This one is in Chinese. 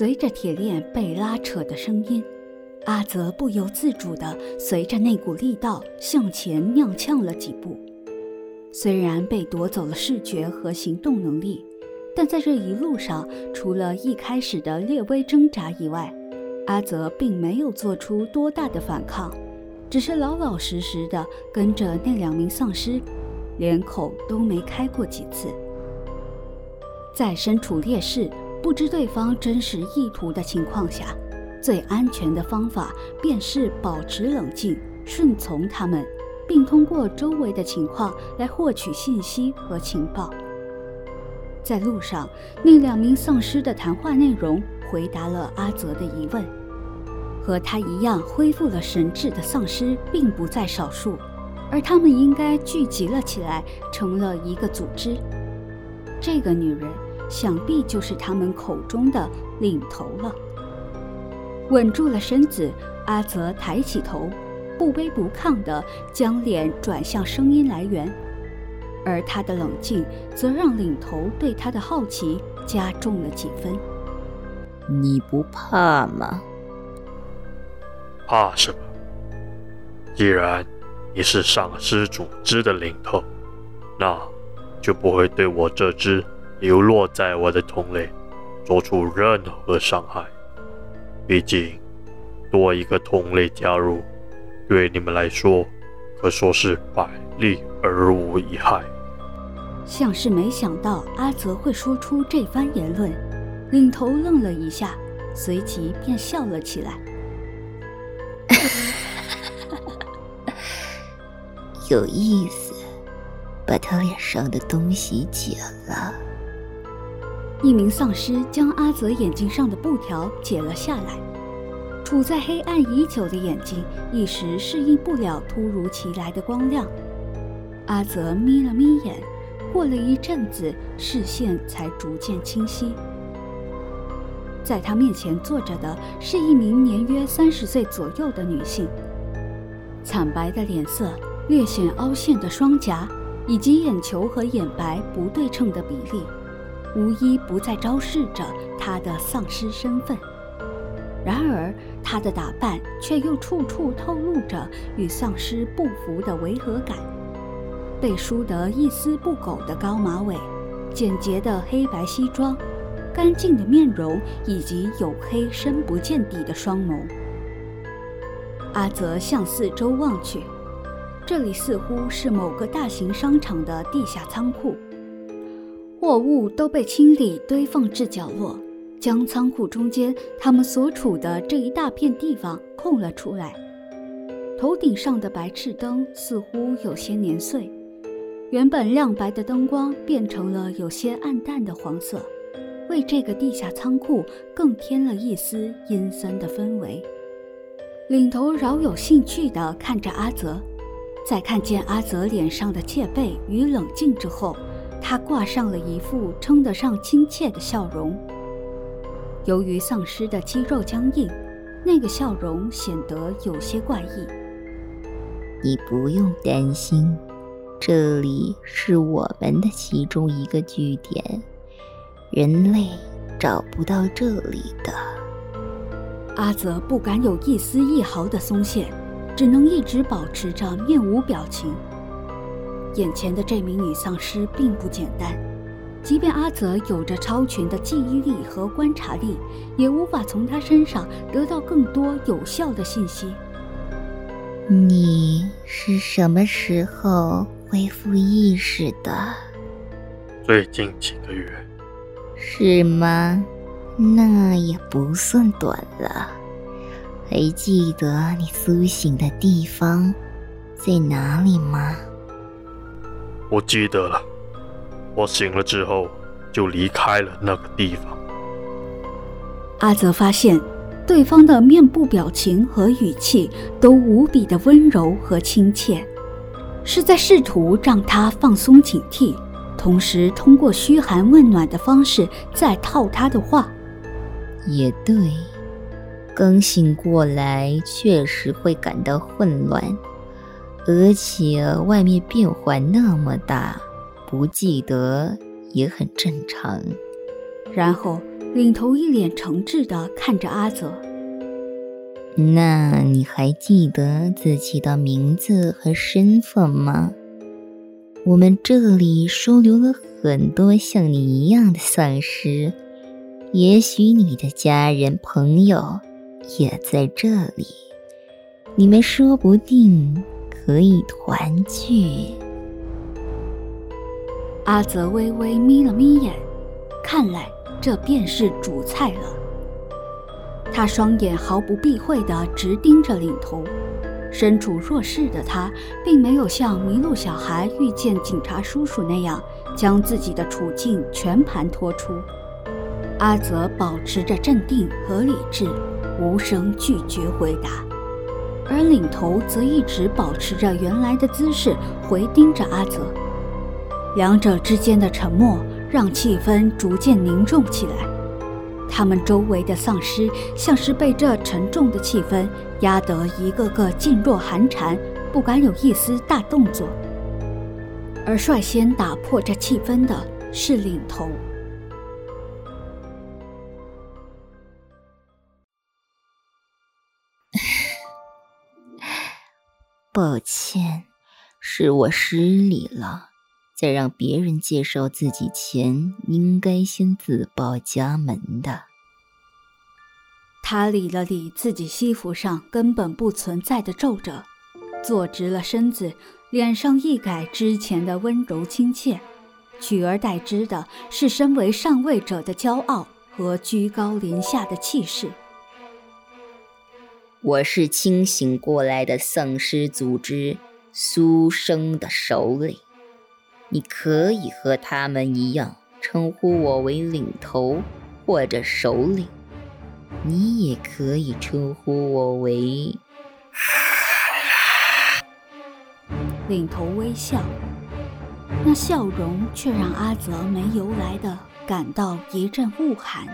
随着铁链被拉扯的声音，阿泽不由自主地随着那股力道向前踉跄了几步。虽然被夺走了视觉和行动能力，但在这一路上，除了一开始的略微挣扎以外，阿泽并没有做出多大的反抗，只是老老实实的跟着那两名丧尸，连口都没开过几次。在身处劣势、不知对方真实意图的情况下，最安全的方法便是保持冷静，顺从他们。并通过周围的情况来获取信息和情报。在路上，那两名丧尸的谈话内容回答了阿泽的疑问。和他一样恢复了神智的丧尸并不在少数，而他们应该聚集了起来，成了一个组织。这个女人想必就是他们口中的领头了。稳住了身子，阿泽抬起头。不卑不亢地将脸转向声音来源，而他的冷静则让领头对他的好奇加重了几分。你不怕吗？怕什么？既然你是丧尸组织的领头，那就不会对我这只流落在我的同类做出任何伤害。毕竟，多一个同类加入。对你们来说，可说是百利而无一害。像是没想到阿泽会说出这番言论，领头愣了一下，随即便笑了起来。有意思，把他脸上的东西解了。一名丧尸将阿泽眼睛上的布条解了下来。处在黑暗已久的眼睛一时适应不了突如其来的光亮，阿泽眯了眯眼，过了一阵子，视线才逐渐清晰。在他面前坐着的是一名年约三十岁左右的女性，惨白的脸色、略显凹陷的双颊，以及眼球和眼白不对称的比例，无一不在昭示着他的丧尸身份。然而，他的打扮却又处处透露着与丧尸不符的违和感。被梳得一丝不苟的高马尾，简洁的黑白西装，干净的面容，以及黝黑深不见底的双眸。阿泽向四周望去，这里似乎是某个大型商场的地下仓库，货物都被清理堆放至角落。将仓库中间他们所处的这一大片地方空了出来。头顶上的白炽灯似乎有些年岁，原本亮白的灯光变成了有些暗淡的黄色，为这个地下仓库更添了一丝阴森的氛围。领头饶有兴趣地看着阿泽，在看见阿泽脸上的戒备与冷静之后，他挂上了一副称得上亲切的笑容。由于丧尸的肌肉僵硬，那个笑容显得有些怪异。你不用担心，这里是我们的其中一个据点，人类找不到这里的。阿泽不敢有一丝一毫的松懈，只能一直保持着面无表情。眼前的这名女丧尸并不简单。即便阿泽有着超群的记忆力和观察力，也无法从她身上得到更多有效的信息。你是什么时候恢复意识的？最近几个月。是吗？那也不算短了。还记得你苏醒的地方在哪里吗？我记得了。我醒了之后，就离开了那个地方。阿泽发现，对方的面部表情和语气都无比的温柔和亲切，是在试图让他放松警惕，同时通过嘘寒问暖的方式在套他的话。也对，刚醒过来确实会感到混乱，而且外面变化那么大。不记得也很正常。然后领头一脸诚挚地看着阿泽。那你还记得自己的名字和身份吗？我们这里收留了很多像你一样的丧尸，也许你的家人朋友也在这里，你们说不定可以团聚。阿泽微微眯了眯眼，看来这便是主菜了。他双眼毫不避讳地直盯着领头，身处弱势的他，并没有像迷路小孩遇见警察叔叔那样将自己的处境全盘托出。阿泽保持着镇定和理智，无声拒绝回答，而领头则一直保持着原来的姿势，回盯着阿泽。两者之间的沉默让气氛逐渐凝重起来。他们周围的丧尸像是被这沉重的气氛压得一个个噤若寒蝉，不敢有一丝大动作。而率先打破这气氛的是领头。抱歉，是我失礼了。在让别人介绍自己前，应该先自报家门的。他理了理自己西服上根本不存在的皱褶，坐直了身子，脸上一改之前的温柔亲切，取而代之的是身为上位者的骄傲和居高临下的气势。我是清醒过来的丧尸组织苏生的首领。你可以和他们一样称呼我为领头或者首领，你也可以称呼我为领头。微笑，那笑容却让阿泽没由来的感到一阵恶寒。